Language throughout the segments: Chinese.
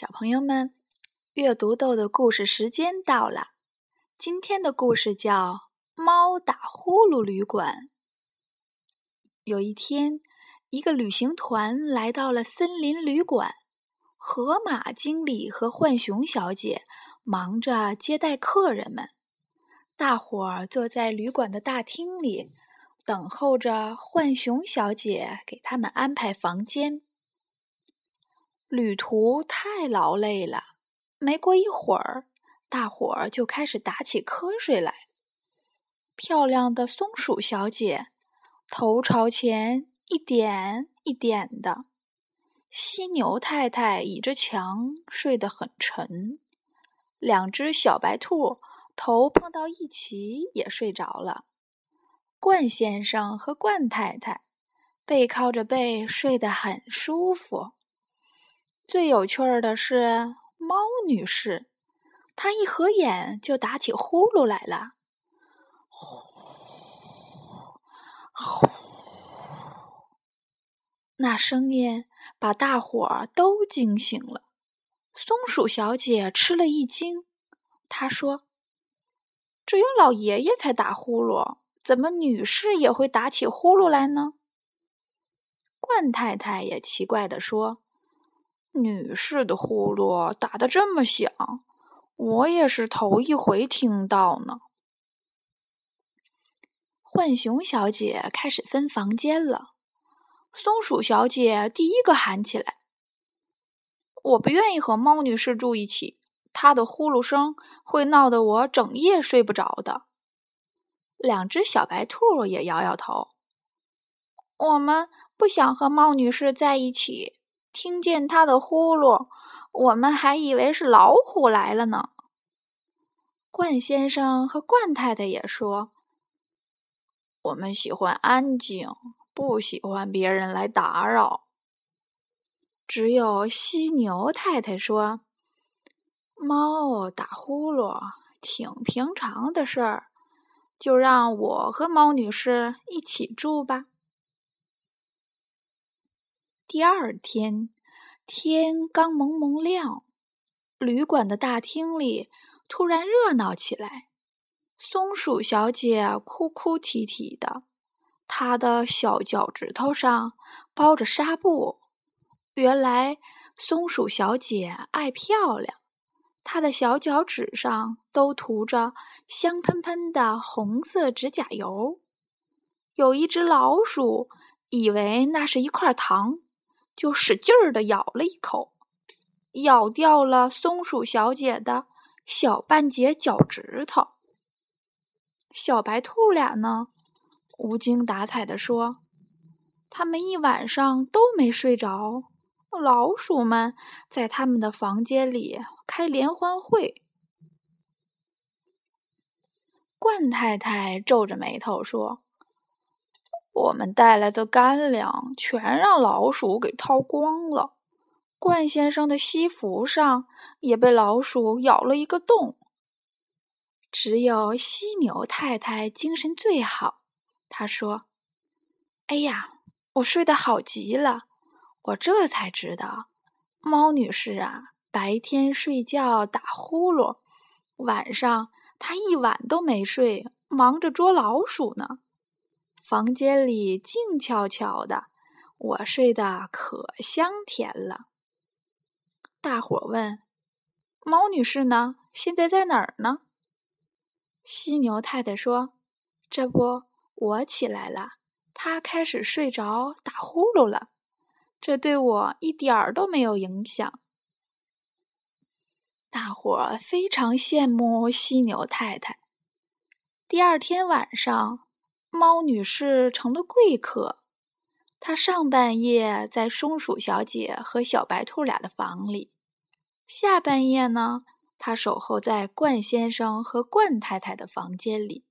小朋友们，阅读豆的故事时间到了。今天的故事叫《猫打呼噜旅馆》。有一天，一个旅行团来到了森林旅馆，河马经理和浣熊小姐忙着接待客人们。大伙儿坐在旅馆的大厅里，等候着浣熊小姐给他们安排房间。旅途太劳累了，没过一会儿，大伙儿就开始打起瞌睡来。漂亮的松鼠小姐头朝前，一点一点的；犀牛太太倚着墙，睡得很沉。两只小白兔头碰到一起，也睡着了。冠先生和冠太太背靠着背，睡得很舒服。最有趣儿的是猫女士，她一合眼就打起呼噜来了，呼呼，那声音把大伙儿都惊醒了。松鼠小姐吃了一惊，她说：“只有老爷爷才打呼噜，怎么女士也会打起呼噜来呢？”冠太太也奇怪地说。女士的呼噜打得这么响，我也是头一回听到呢。浣熊小姐开始分房间了，松鼠小姐第一个喊起来：“我不愿意和猫女士住一起，她的呼噜声会闹得我整夜睡不着的。”两只小白兔也摇摇头：“我们不想和猫女士在一起。”听见他的呼噜，我们还以为是老虎来了呢。冠先生和冠太太也说：“我们喜欢安静，不喜欢别人来打扰。”只有犀牛太太说：“猫打呼噜挺平常的事儿，就让我和猫女士一起住吧。”第二天，天刚蒙蒙亮，旅馆的大厅里突然热闹起来。松鼠小姐哭哭啼啼的，她的小脚趾头上包着纱布。原来，松鼠小姐爱漂亮，她的小脚趾上都涂着香喷喷的红色指甲油。有一只老鼠以为那是一块糖。就使劲儿的咬了一口，咬掉了松鼠小姐的小半截脚趾头。小白兔俩呢，无精打采的说：“他们一晚上都没睡着，老鼠们在他们的房间里开联欢会。”冠太太皱着眉头说。我们带来的干粮全让老鼠给掏光了，冠先生的西服上也被老鼠咬了一个洞。只有犀牛太太精神最好，她说：“哎呀，我睡得好极了，我这才知道，猫女士啊，白天睡觉打呼噜，晚上她一晚都没睡，忙着捉老鼠呢。”房间里静悄悄的，我睡得可香甜了。大伙问：“猫女士呢？现在在哪儿呢？”犀牛太太说：“这不，我起来了，她开始睡着打呼噜了，这对我一点儿都没有影响。”大伙非常羡慕犀牛太太。第二天晚上。猫女士成了贵客，她上半夜在松鼠小姐和小白兔俩的房里，下半夜呢，她守候在冠先生和冠太太的房间里。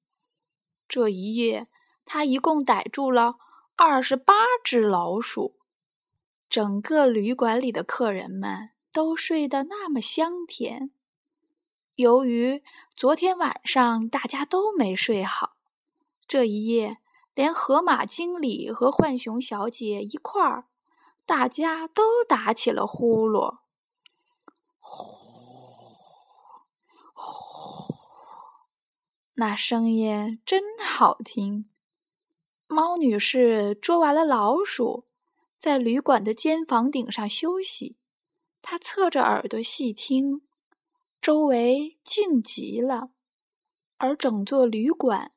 这一夜，她一共逮住了二十八只老鼠。整个旅馆里的客人们都睡得那么香甜。由于昨天晚上大家都没睡好。这一夜，连河马经理和浣熊小姐一块儿，大家都打起了呼噜。呼呼，那声音真好听。猫女士捉完了老鼠，在旅馆的尖房顶上休息。她侧着耳朵细听，周围静极了，而整座旅馆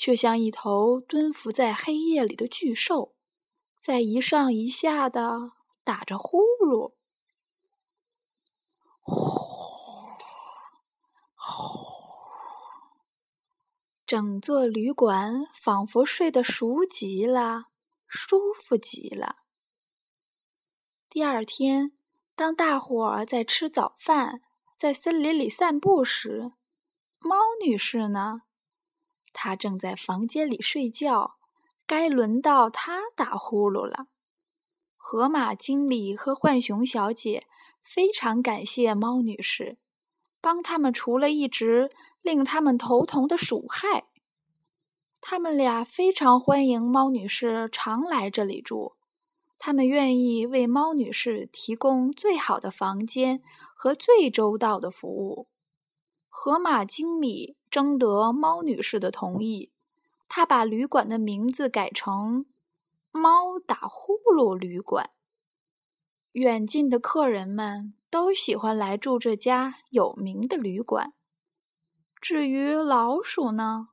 却像一头蹲伏在黑夜里的巨兽，在一上一下的打着呼噜。呼呼。整座旅馆仿佛睡得熟极了，舒服极了。第二天，当大伙儿在吃早饭、在森林里散步时，猫女士呢？他正在房间里睡觉，该轮到他打呼噜了。河马经理和浣熊小姐非常感谢猫女士，帮他们除了一直。令他们头疼的鼠害，他们俩非常欢迎猫女士常来这里住。他们愿意为猫女士提供最好的房间和最周到的服务。河马经理征得猫女士的同意，他把旅馆的名字改成“猫打呼噜旅馆”。远近的客人们都喜欢来住这家有名的旅馆。至于老鼠呢，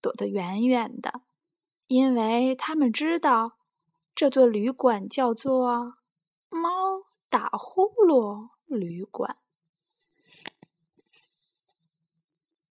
躲得远远的，因为他们知道这座旅馆叫做“猫打呼噜旅馆”。